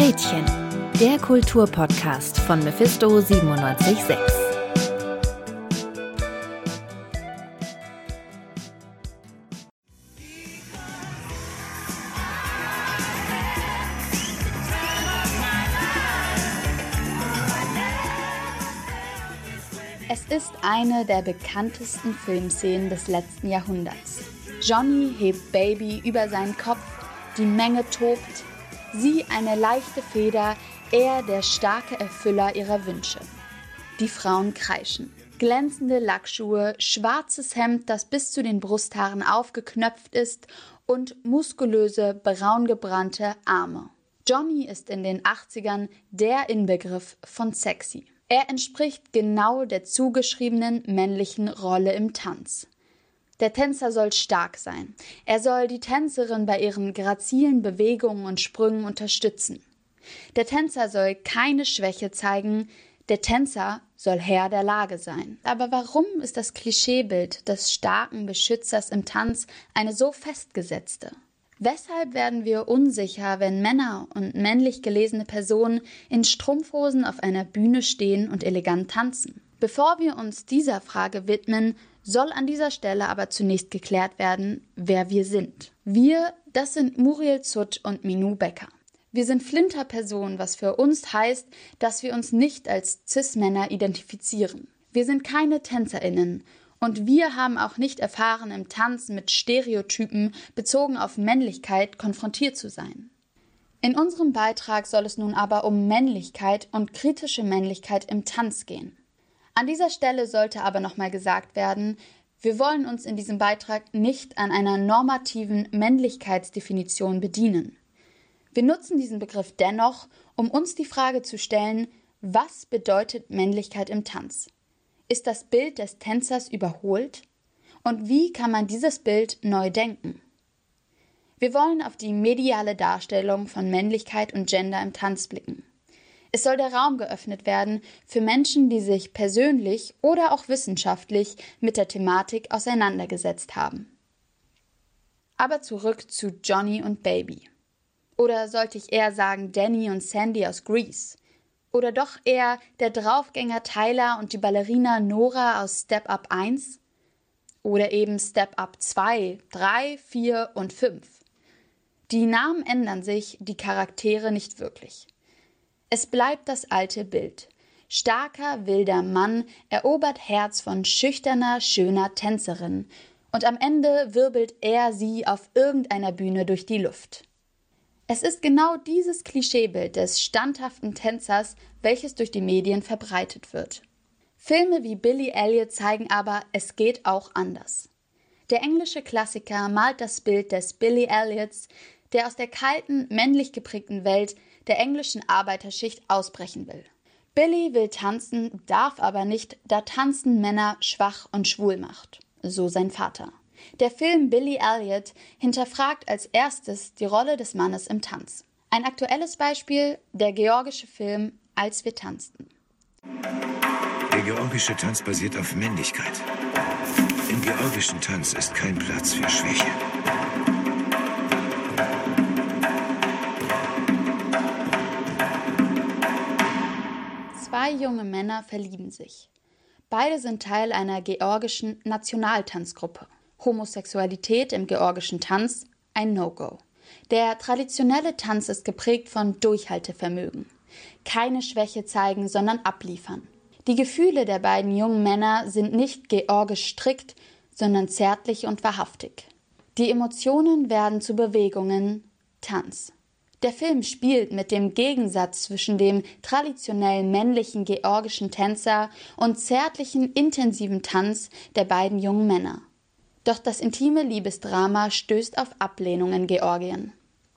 Rädchen, der Kulturpodcast von Mephisto 976. Es ist eine der bekanntesten Filmszenen des letzten Jahrhunderts. Johnny hebt Baby über seinen Kopf, die Menge tobt, sie eine leichte Feder, er der starke Erfüller ihrer Wünsche. Die Frauen kreischen. Glänzende Lackschuhe, schwarzes Hemd, das bis zu den Brusthaaren aufgeknöpft ist und muskulöse, braungebrannte Arme. Johnny ist in den 80ern der Inbegriff von sexy. Er entspricht genau der zugeschriebenen männlichen Rolle im Tanz. Der Tänzer soll stark sein. Er soll die Tänzerin bei ihren grazilen Bewegungen und Sprüngen unterstützen. Der Tänzer soll keine Schwäche zeigen, der Tänzer soll Herr der Lage sein. Aber warum ist das Klischeebild des starken Beschützers im Tanz eine so festgesetzte? Weshalb werden wir unsicher, wenn Männer und männlich gelesene Personen in Strumpfhosen auf einer Bühne stehen und elegant tanzen? Bevor wir uns dieser Frage widmen, soll an dieser Stelle aber zunächst geklärt werden, wer wir sind. Wir, das sind Muriel Zutt und Minou Becker. Wir sind Flinterpersonen, was für uns heißt, dass wir uns nicht als Cis-Männer identifizieren. Wir sind keine TänzerInnen und wir haben auch nicht erfahren, im Tanzen mit Stereotypen bezogen auf Männlichkeit konfrontiert zu sein. In unserem Beitrag soll es nun aber um Männlichkeit und kritische Männlichkeit im Tanz gehen. An dieser Stelle sollte aber nochmal gesagt werden, wir wollen uns in diesem Beitrag nicht an einer normativen Männlichkeitsdefinition bedienen. Wir nutzen diesen Begriff dennoch, um uns die Frage zu stellen, was bedeutet Männlichkeit im Tanz? Ist das Bild des Tänzers überholt? Und wie kann man dieses Bild neu denken? Wir wollen auf die mediale Darstellung von Männlichkeit und Gender im Tanz blicken. Es soll der Raum geöffnet werden für Menschen, die sich persönlich oder auch wissenschaftlich mit der Thematik auseinandergesetzt haben. Aber zurück zu Johnny und Baby. Oder sollte ich eher sagen Danny und Sandy aus Grease? Oder doch eher der Draufgänger Tyler und die Ballerina Nora aus Step Up 1? Oder eben Step Up 2, 3, 4 und 5? Die Namen ändern sich, die Charaktere nicht wirklich. Es bleibt das alte Bild. Starker, wilder Mann erobert Herz von schüchterner, schöner Tänzerin, und am Ende wirbelt er sie auf irgendeiner Bühne durch die Luft. Es ist genau dieses Klischeebild des standhaften Tänzers, welches durch die Medien verbreitet wird. Filme wie Billy Elliot zeigen aber, es geht auch anders. Der englische Klassiker malt das Bild des Billy Elliots, der aus der kalten, männlich geprägten Welt der englischen Arbeiterschicht ausbrechen will. Billy will tanzen, darf aber nicht, da Tanzen Männer schwach und schwul macht. So sein Vater. Der Film Billy Elliot hinterfragt als erstes die Rolle des Mannes im Tanz. Ein aktuelles Beispiel, der georgische Film Als wir tanzten. Der georgische Tanz basiert auf Männlichkeit. Im georgischen Tanz ist kein Platz für Schwäche. Zwei junge Männer verlieben sich. Beide sind Teil einer georgischen Nationaltanzgruppe. Homosexualität im georgischen Tanz ein No-Go. Der traditionelle Tanz ist geprägt von Durchhaltevermögen. Keine Schwäche zeigen, sondern abliefern. Die Gefühle der beiden jungen Männer sind nicht georgisch strikt, sondern zärtlich und wahrhaftig. Die Emotionen werden zu Bewegungen Tanz. Der Film spielt mit dem Gegensatz zwischen dem traditionell männlichen georgischen Tänzer und zärtlichen, intensiven Tanz der beiden jungen Männer. Doch das intime Liebesdrama stößt auf Ablehnung in Georgien.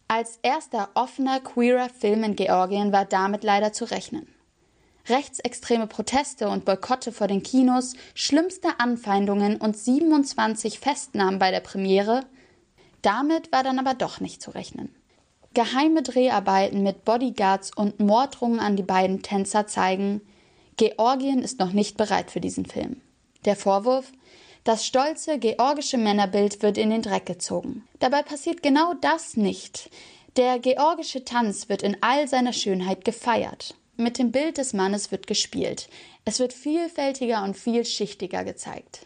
Als erster offener queerer Film in Georgien war damit leider zu rechnen. Rechtsextreme Proteste und Boykotte vor den Kinos, schlimmste Anfeindungen und 27 Festnahmen bei der Premiere, damit war dann aber doch nicht zu rechnen. Geheime Dreharbeiten mit Bodyguards und Morddrohungen an die beiden Tänzer zeigen, Georgien ist noch nicht bereit für diesen Film. Der Vorwurf? Das stolze georgische Männerbild wird in den Dreck gezogen. Dabei passiert genau das nicht. Der georgische Tanz wird in all seiner Schönheit gefeiert. Mit dem Bild des Mannes wird gespielt. Es wird vielfältiger und vielschichtiger gezeigt.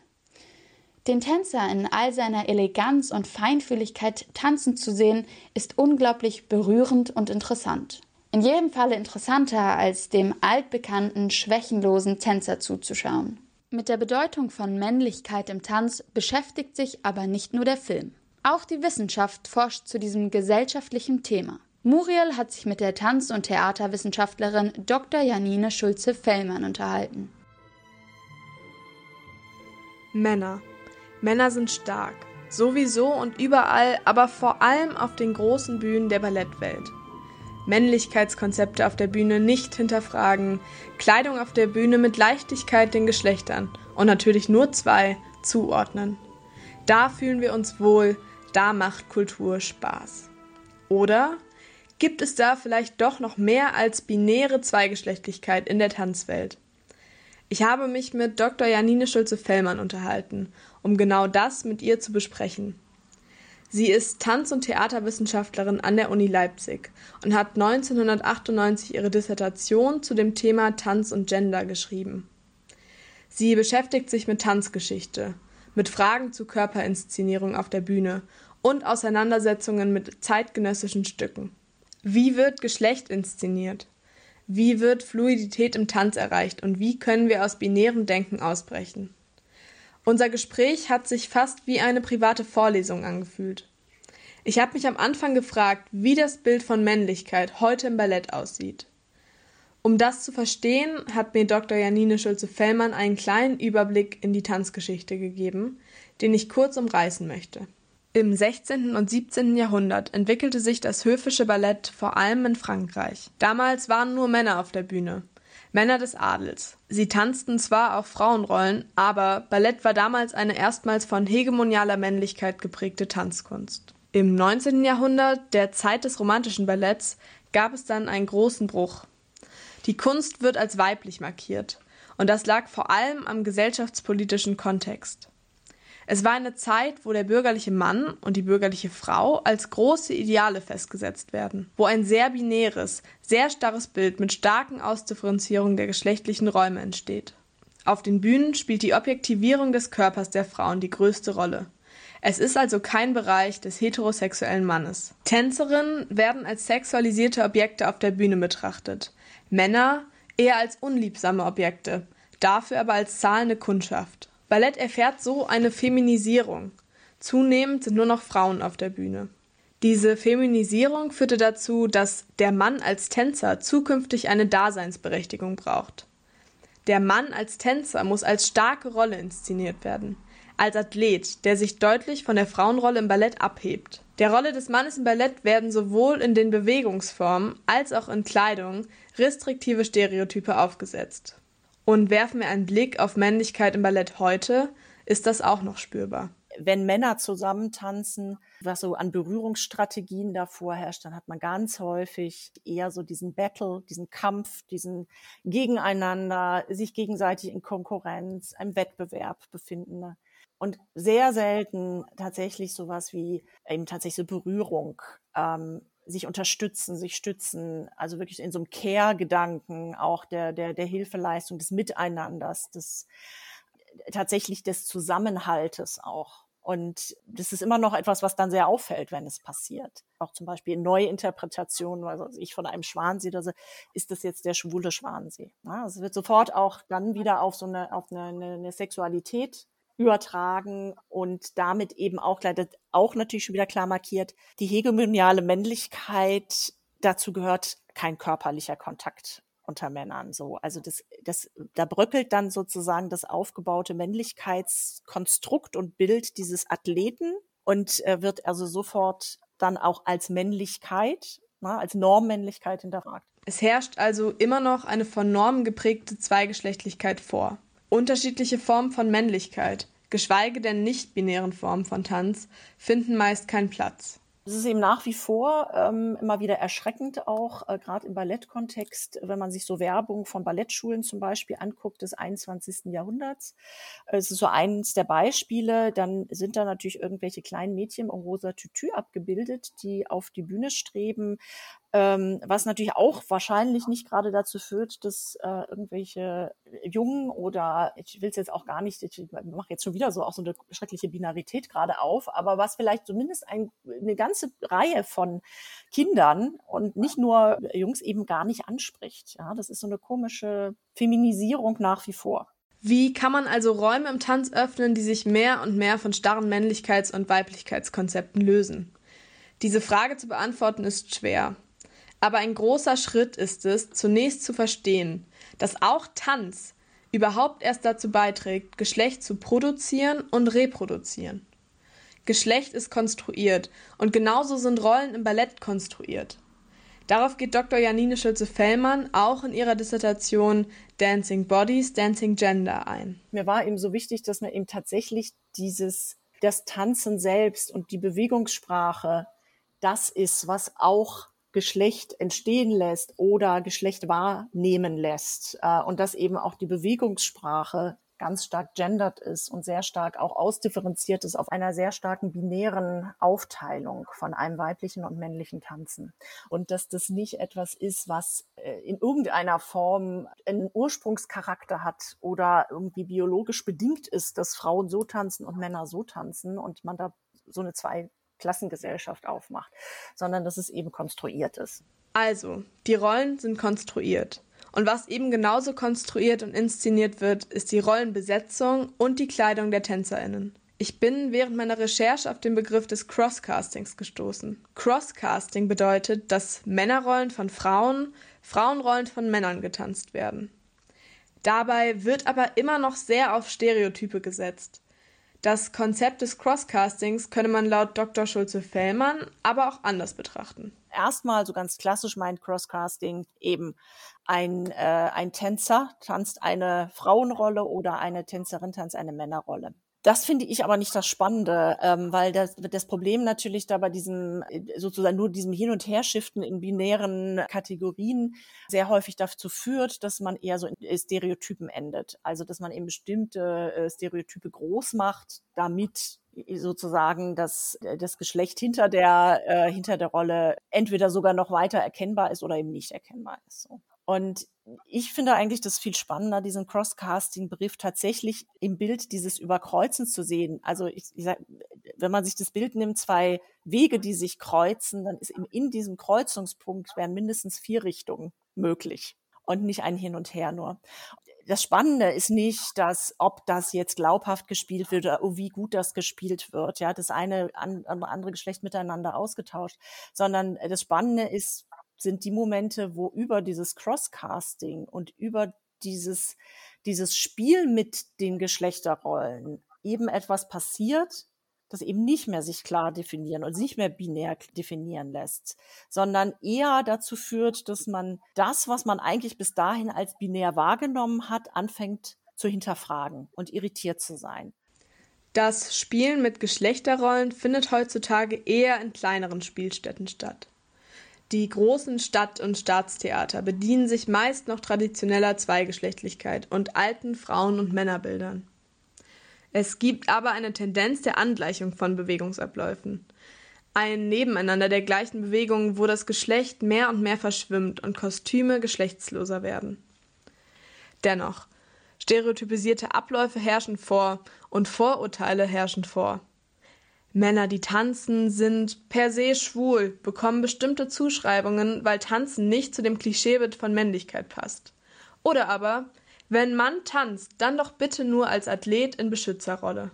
Den Tänzer in all seiner Eleganz und Feinfühligkeit tanzen zu sehen, ist unglaublich berührend und interessant. In jedem Falle interessanter, als dem altbekannten, schwächenlosen Tänzer zuzuschauen. Mit der Bedeutung von Männlichkeit im Tanz beschäftigt sich aber nicht nur der Film. Auch die Wissenschaft forscht zu diesem gesellschaftlichen Thema. Muriel hat sich mit der Tanz- und Theaterwissenschaftlerin Dr. Janine Schulze-Fellmann unterhalten. Männer. Männer sind stark. Sowieso und überall, aber vor allem auf den großen Bühnen der Ballettwelt. Männlichkeitskonzepte auf der Bühne nicht hinterfragen, Kleidung auf der Bühne mit Leichtigkeit den Geschlechtern und natürlich nur zwei zuordnen. Da fühlen wir uns wohl, da macht Kultur Spaß. Oder gibt es da vielleicht doch noch mehr als binäre Zweigeschlechtlichkeit in der Tanzwelt? Ich habe mich mit Dr. Janine Schulze-Fellmann unterhalten, um genau das mit ihr zu besprechen. Sie ist Tanz- und Theaterwissenschaftlerin an der Uni Leipzig und hat 1998 ihre Dissertation zu dem Thema Tanz und Gender geschrieben. Sie beschäftigt sich mit Tanzgeschichte, mit Fragen zu Körperinszenierung auf der Bühne und Auseinandersetzungen mit zeitgenössischen Stücken. Wie wird Geschlecht inszeniert? Wie wird Fluidität im Tanz erreicht und wie können wir aus binärem Denken ausbrechen? Unser Gespräch hat sich fast wie eine private Vorlesung angefühlt. Ich habe mich am Anfang gefragt, wie das Bild von Männlichkeit heute im Ballett aussieht. Um das zu verstehen, hat mir Dr. Janine Schulze-Fellmann einen kleinen Überblick in die Tanzgeschichte gegeben, den ich kurz umreißen möchte. Im 16. und 17. Jahrhundert entwickelte sich das höfische Ballett vor allem in Frankreich. Damals waren nur Männer auf der Bühne. Männer des Adels. Sie tanzten zwar auch Frauenrollen, aber Ballett war damals eine erstmals von hegemonialer Männlichkeit geprägte Tanzkunst. Im 19. Jahrhundert, der Zeit des romantischen Balletts, gab es dann einen großen Bruch. Die Kunst wird als weiblich markiert, und das lag vor allem am gesellschaftspolitischen Kontext. Es war eine Zeit, wo der bürgerliche Mann und die bürgerliche Frau als große Ideale festgesetzt werden, wo ein sehr binäres, sehr starres Bild mit starken Ausdifferenzierungen der geschlechtlichen Räume entsteht. Auf den Bühnen spielt die Objektivierung des Körpers der Frauen die größte Rolle. Es ist also kein Bereich des heterosexuellen Mannes. Tänzerinnen werden als sexualisierte Objekte auf der Bühne betrachtet, Männer eher als unliebsame Objekte, dafür aber als zahlende Kundschaft. Ballett erfährt so eine Feminisierung. Zunehmend sind nur noch Frauen auf der Bühne. Diese Feminisierung führte dazu, dass der Mann als Tänzer zukünftig eine Daseinsberechtigung braucht. Der Mann als Tänzer muss als starke Rolle inszeniert werden, als Athlet, der sich deutlich von der Frauenrolle im Ballett abhebt. Der Rolle des Mannes im Ballett werden sowohl in den Bewegungsformen als auch in Kleidung restriktive Stereotype aufgesetzt. Und werfen wir einen Blick auf Männlichkeit im Ballett heute, ist das auch noch spürbar. Wenn Männer zusammen tanzen, was so an Berührungsstrategien davor herrscht, dann hat man ganz häufig eher so diesen Battle, diesen Kampf, diesen Gegeneinander, sich gegenseitig in Konkurrenz, einem Wettbewerb befinden. Und sehr selten tatsächlich sowas wie eben tatsächlich so Berührung, ähm, sich unterstützen, sich stützen, also wirklich in so einem Care-Gedanken auch der, der, der Hilfeleistung, des Miteinanders, des tatsächlich des Zusammenhaltes auch. Und das ist immer noch etwas, was dann sehr auffällt, wenn es passiert. Auch zum Beispiel in Neuinterpretationen, also ich von einem Schwansee, also ist das jetzt der schwule Schwansee. Ja, es wird sofort auch dann wieder auf so eine, auf eine, eine Sexualität übertragen und damit eben auch leider auch natürlich schon wieder klar markiert, die hegemoniale Männlichkeit, dazu gehört kein körperlicher Kontakt unter Männern so. Also das, das, da bröckelt dann sozusagen das aufgebaute Männlichkeitskonstrukt und Bild dieses Athleten und äh, wird also sofort dann auch als Männlichkeit, na, ne, als Normmännlichkeit hinterfragt. Es herrscht also immer noch eine von Normen geprägte Zweigeschlechtlichkeit vor. Unterschiedliche Formen von Männlichkeit, geschweige denn nicht-binären Formen von Tanz, finden meist keinen Platz. Es ist eben nach wie vor ähm, immer wieder erschreckend, auch äh, gerade im Ballettkontext, wenn man sich so Werbung von Ballettschulen zum Beispiel anguckt des 21. Jahrhunderts. Es ist so eines der Beispiele. Dann sind da natürlich irgendwelche kleinen Mädchen im rosa Tütü abgebildet, die auf die Bühne streben, ähm, was natürlich auch wahrscheinlich nicht gerade dazu führt, dass äh, irgendwelche Jungen oder ich will es jetzt auch gar nicht, ich mache jetzt schon wieder so auch so eine schreckliche Binarität gerade auf, aber was vielleicht zumindest ein, eine ganze Reihe von Kindern und nicht nur Jungs eben gar nicht anspricht. Ja, das ist so eine komische Feminisierung nach wie vor. Wie kann man also Räume im Tanz öffnen, die sich mehr und mehr von starren Männlichkeits- und Weiblichkeitskonzepten lösen? Diese Frage zu beantworten ist schwer. Aber ein großer Schritt ist es, zunächst zu verstehen, dass auch Tanz überhaupt erst dazu beiträgt, Geschlecht zu produzieren und reproduzieren. Geschlecht ist konstruiert und genauso sind Rollen im Ballett konstruiert. Darauf geht Dr. Janine Schulze-Fellmann auch in ihrer Dissertation Dancing Bodies, Dancing Gender ein. Mir war eben so wichtig, dass man eben tatsächlich dieses, das Tanzen selbst und die Bewegungssprache, das ist, was auch Geschlecht entstehen lässt oder Geschlecht wahrnehmen lässt äh, und dass eben auch die Bewegungssprache ganz stark gendert ist und sehr stark auch ausdifferenziert ist auf einer sehr starken binären Aufteilung von einem weiblichen und männlichen Tanzen. Und dass das nicht etwas ist, was äh, in irgendeiner Form einen Ursprungscharakter hat oder irgendwie biologisch bedingt ist, dass Frauen so tanzen und Männer so tanzen und man da so eine zwei Klassengesellschaft aufmacht, sondern dass es eben konstruiert ist. Also, die Rollen sind konstruiert. Und was eben genauso konstruiert und inszeniert wird, ist die Rollenbesetzung und die Kleidung der Tänzerinnen. Ich bin während meiner Recherche auf den Begriff des Crosscastings gestoßen. Crosscasting bedeutet, dass Männerrollen von Frauen, Frauenrollen von Männern getanzt werden. Dabei wird aber immer noch sehr auf Stereotype gesetzt. Das Konzept des Crosscastings könne man laut Dr. Schulze-Fellmann aber auch anders betrachten. Erstmal so ganz klassisch meint Crosscasting eben ein, äh, ein Tänzer tanzt eine Frauenrolle oder eine Tänzerin tanzt eine Männerrolle. Das finde ich aber nicht das Spannende, ähm, weil das, das Problem natürlich da bei diesem sozusagen nur diesem Hin- und Herschiften in binären Kategorien sehr häufig dazu führt, dass man eher so in Stereotypen endet. Also dass man eben bestimmte äh, Stereotype groß macht, damit sozusagen das, das Geschlecht hinter der, äh, hinter der Rolle entweder sogar noch weiter erkennbar ist oder eben nicht erkennbar ist. So. Und ich finde eigentlich das viel spannender, diesen Cross-Casting-Begriff tatsächlich im Bild dieses Überkreuzens zu sehen. Also ich, ich sag, wenn man sich das Bild nimmt, zwei Wege, die sich kreuzen, dann ist in, diesem Kreuzungspunkt wären mindestens vier Richtungen möglich und nicht ein Hin und Her nur. Das Spannende ist nicht, dass, ob das jetzt glaubhaft gespielt wird oder oh, wie gut das gespielt wird, ja, das eine an, andere Geschlecht miteinander ausgetauscht, sondern das Spannende ist, sind die Momente, wo über dieses Crosscasting und über dieses, dieses Spiel mit den Geschlechterrollen eben etwas passiert, das eben nicht mehr sich klar definieren und nicht mehr binär definieren lässt, sondern eher dazu führt, dass man das, was man eigentlich bis dahin als binär wahrgenommen hat, anfängt zu hinterfragen und irritiert zu sein. Das Spielen mit Geschlechterrollen findet heutzutage eher in kleineren Spielstätten statt. Die großen Stadt- und Staatstheater bedienen sich meist noch traditioneller Zweigeschlechtlichkeit und alten Frauen- und Männerbildern. Es gibt aber eine Tendenz der Angleichung von Bewegungsabläufen. Ein Nebeneinander der gleichen Bewegungen, wo das Geschlecht mehr und mehr verschwimmt und Kostüme geschlechtsloser werden. Dennoch, stereotypisierte Abläufe herrschen vor und Vorurteile herrschen vor. Männer, die tanzen, sind per se schwul, bekommen bestimmte Zuschreibungen, weil Tanzen nicht zu dem Klischeebild von Männlichkeit passt. Oder aber, wenn Mann tanzt, dann doch bitte nur als Athlet in Beschützerrolle.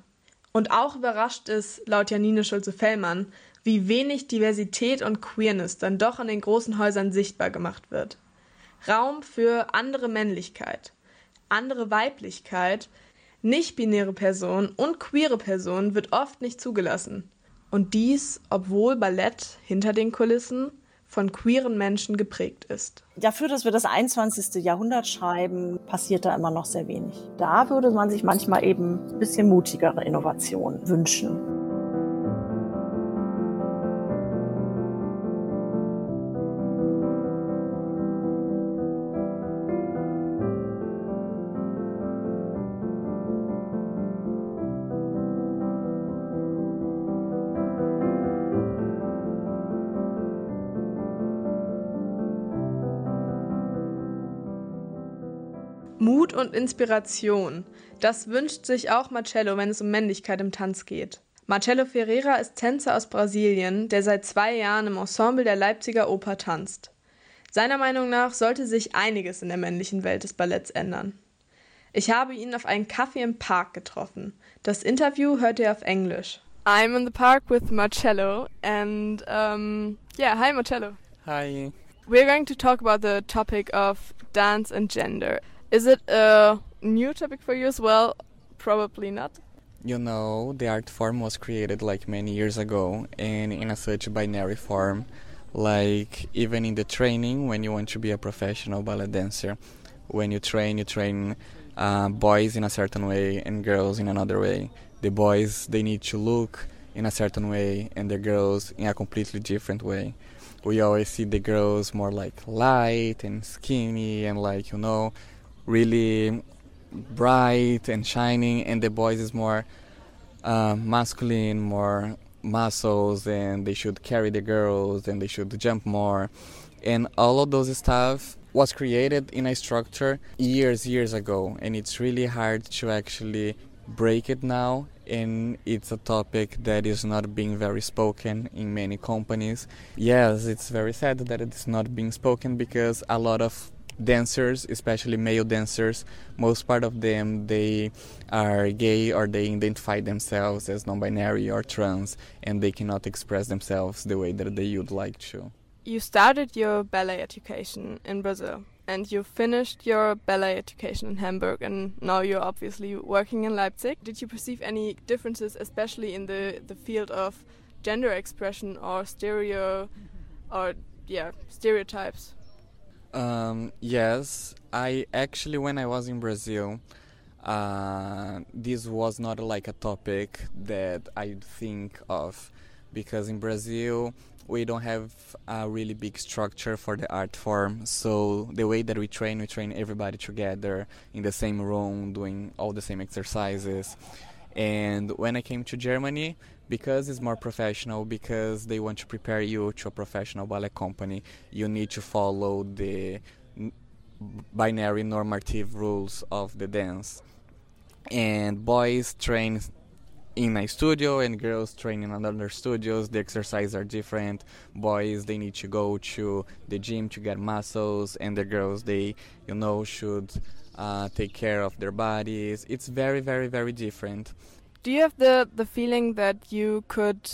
Und auch überrascht es, laut Janine Schulze-Fellmann, wie wenig Diversität und Queerness dann doch in den großen Häusern sichtbar gemacht wird. Raum für andere Männlichkeit, andere Weiblichkeit, nicht-binäre Personen und queere Personen wird oft nicht zugelassen. Und dies, obwohl Ballett hinter den Kulissen von queeren Menschen geprägt ist. Dafür, dass wir das 21. Jahrhundert schreiben, passiert da immer noch sehr wenig. Da würde man sich manchmal eben ein bisschen mutigere Innovationen wünschen. Mut und Inspiration. Das wünscht sich auch Marcello, wenn es um Männlichkeit im Tanz geht. Marcello Ferreira ist Tänzer aus Brasilien, der seit zwei Jahren im Ensemble der Leipziger Oper tanzt. Seiner Meinung nach sollte sich einiges in der männlichen Welt des Balletts ändern. Ich habe ihn auf einen Kaffee im Park getroffen. Das Interview hört ihr auf Englisch. I'm in the park with Marcello and um, yeah, hi Marcello. Hi. We're going to talk about the topic of dance and gender. Is it a new topic for you as well? Probably not. You know, the art form was created like many years ago and in a such binary form. Like even in the training, when you want to be a professional ballet dancer, when you train, you train uh, boys in a certain way and girls in another way. The boys they need to look in a certain way, and the girls in a completely different way. We always see the girls more like light and skinny and like you know, really bright and shining, and the boys is more uh, masculine, more muscles, and they should carry the girls, and they should jump more, and all of those stuff was created in a structure years years ago and it's really hard to actually break it now and it's a topic that is not being very spoken in many companies. Yes it's very sad that it's not being spoken because a lot of dancers especially male dancers most part of them they are gay or they identify themselves as non-binary or trans and they cannot express themselves the way that they would like to you started your ballet education in Brazil and you finished your ballet education in Hamburg and now you're obviously working in Leipzig. Did you perceive any differences especially in the the field of gender expression or stereo or yeah, stereotypes? Um, yes, I actually when I was in Brazil uh, this was not like a topic that I think of because in Brazil we don't have a really big structure for the art form. So the way that we train we train everybody together in the same room doing all the same exercises and when i came to germany because it's more professional because they want to prepare you to a professional ballet company you need to follow the binary normative rules of the dance. And boys train in a studio and girls train in other studios. The exercises are different. Boys they need to go to the gym to get muscles and the girls they you know should uh, take care of their bodies. It's very very very different. Do you have the the feeling that you could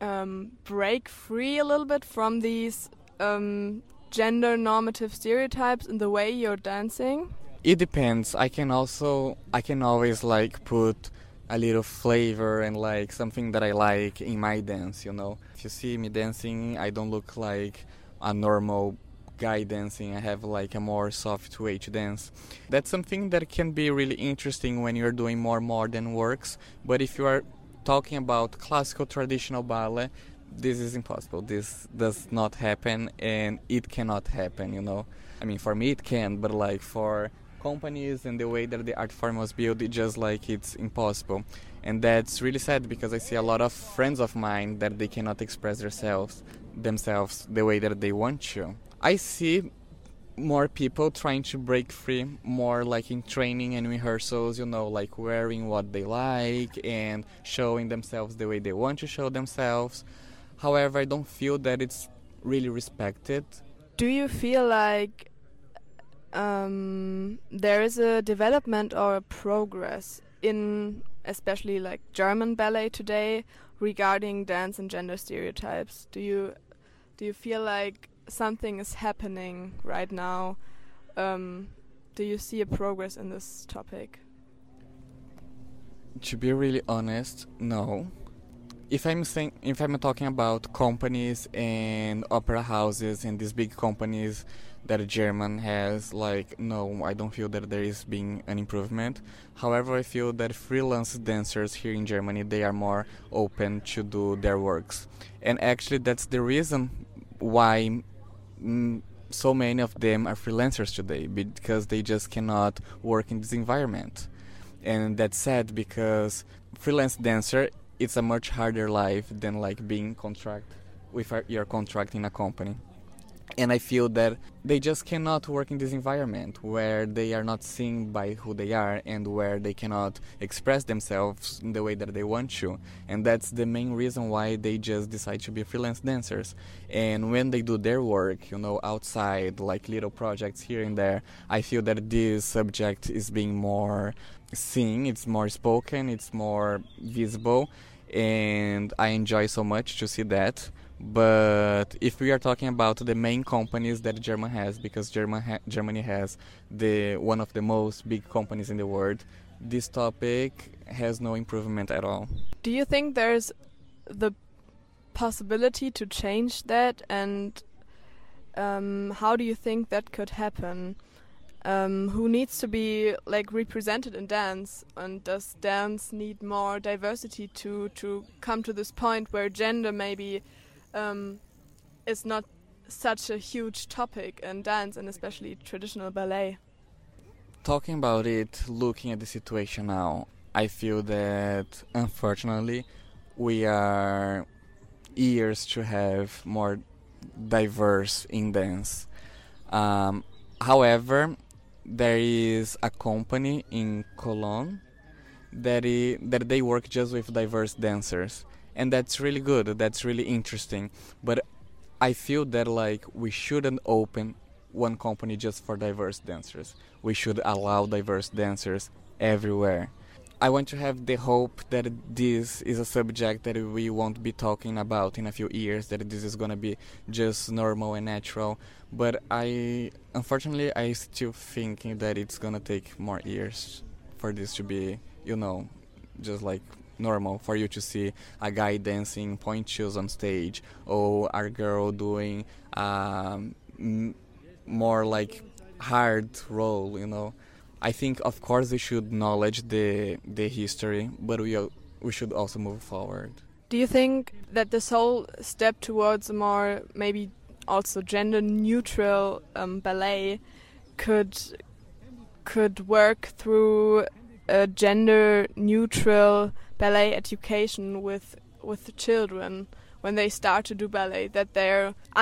um, break free a little bit from these um, gender normative stereotypes in the way you're dancing? It depends. I can also i can always like put a little flavor and like something that I like in my dance, you know. If you see me dancing, I don't look like a normal guy dancing. I have like a more soft way to dance. That's something that can be really interesting when you're doing more modern works, but if you are talking about classical traditional ballet, this is impossible. This does not happen and it cannot happen, you know. I mean, for me it can, but like for companies and the way that the art form was built, it just like it's impossible. And that's really sad because I see a lot of friends of mine that they cannot express themselves themselves the way that they want to. I see more people trying to break free more like in training and rehearsals you know like wearing what they like and showing themselves the way they want to show themselves however i don't feel that it's really respected do you feel like um, there is a development or a progress in especially like German ballet today regarding dance and gender stereotypes. Do you do you feel like something is happening right now? Um, do you see a progress in this topic? To be really honest, no. If I'm if I'm talking about companies and opera houses and these big companies that German has like no I don't feel that there is being an improvement however I feel that freelance dancers here in Germany they are more open to do their works and actually that's the reason why so many of them are freelancers today because they just cannot work in this environment. And that's sad because freelance dancer it's a much harder life than like being contract with your contract in a company and I feel that they just cannot work in this environment where they are not seen by who they are and where they cannot express themselves in the way that they want to. And that's the main reason why they just decide to be freelance dancers. And when they do their work, you know, outside, like little projects here and there, I feel that this subject is being more seen, it's more spoken, it's more visible. And I enjoy so much to see that but if we are talking about the main companies that German has, because German ha- Germany has the one of the most big companies in the world, this topic has no improvement at all. Do you think there's the possibility to change that, and um, how do you think that could happen? Um, who needs to be like represented in dance, and does dance need more diversity to to come to this point where gender maybe um, is not such a huge topic in dance and especially traditional ballet. Talking about it, looking at the situation now, I feel that unfortunately we are years to have more diverse in dance. Um, however, there is a company in Cologne that, I, that they work just with diverse dancers and that's really good that's really interesting. But i feel that like we shouldn't open one company just for diverse dancers. We should allow diverse dancers everywhere. I want to have the hope that this is a subject that we won't be talking about in a few years that this is going to be just normal and natural. But i unfortunately i still thinking that it's going to take more years for this to be you know just like normal for you to see a guy dancing point shoes on stage or a girl doing um, more like hard role you know? I think of course we should knowledge the the history but we we should also move forward. Do you think that this whole step towards a more maybe also gender neutral um, ballet could could work through a gender neutral ballet education with with children when they start to do ballet that they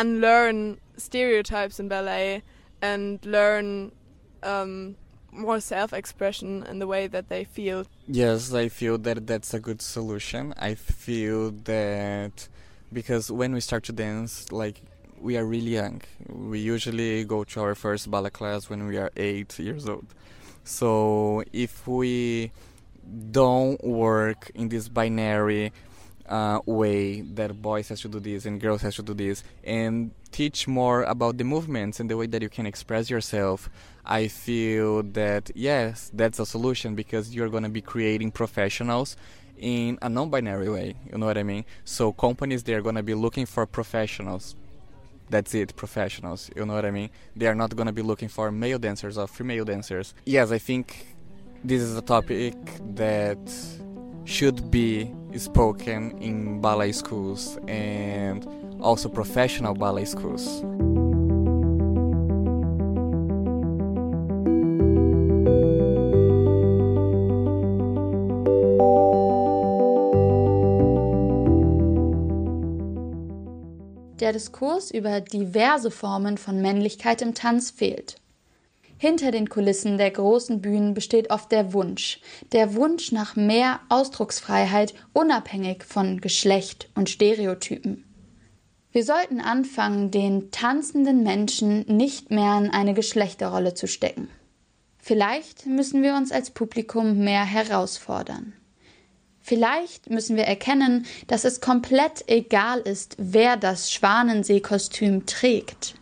unlearn stereotypes in ballet and learn um, more self-expression in the way that they feel. Yes, I feel that that's a good solution. I feel that because when we start to dance, like we are really young. We usually go to our first ballet class when we are eight years old. So if we don't work in this binary uh, way that boys has to do this and girls has to do this and teach more about the movements and the way that you can express yourself i feel that yes that's a solution because you're going to be creating professionals in a non-binary way you know what i mean? So companies they're going to be looking for professionals. That's it professionals you know what i mean? They are not going to be looking for male dancers or female dancers. Yes i think this is a topic that should be spoken in ballet schools and also professional ballet schools. Der Diskurs über diverse Formen von Männlichkeit im Tanz fehlt. Hinter den Kulissen der großen Bühnen besteht oft der Wunsch, der Wunsch nach mehr Ausdrucksfreiheit unabhängig von Geschlecht und Stereotypen. Wir sollten anfangen, den tanzenden Menschen nicht mehr in eine Geschlechterrolle zu stecken. Vielleicht müssen wir uns als Publikum mehr herausfordern. Vielleicht müssen wir erkennen, dass es komplett egal ist, wer das Schwanenseekostüm trägt.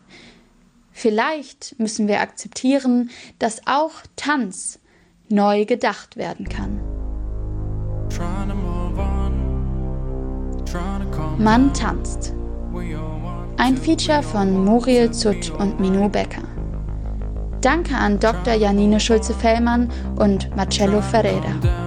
Vielleicht müssen wir akzeptieren, dass auch Tanz neu gedacht werden kann. Man tanzt. Ein Feature von Muriel Zutt und Minu Becker. Danke an Dr. Janine Schulze-Fellmann und Marcello Ferreira.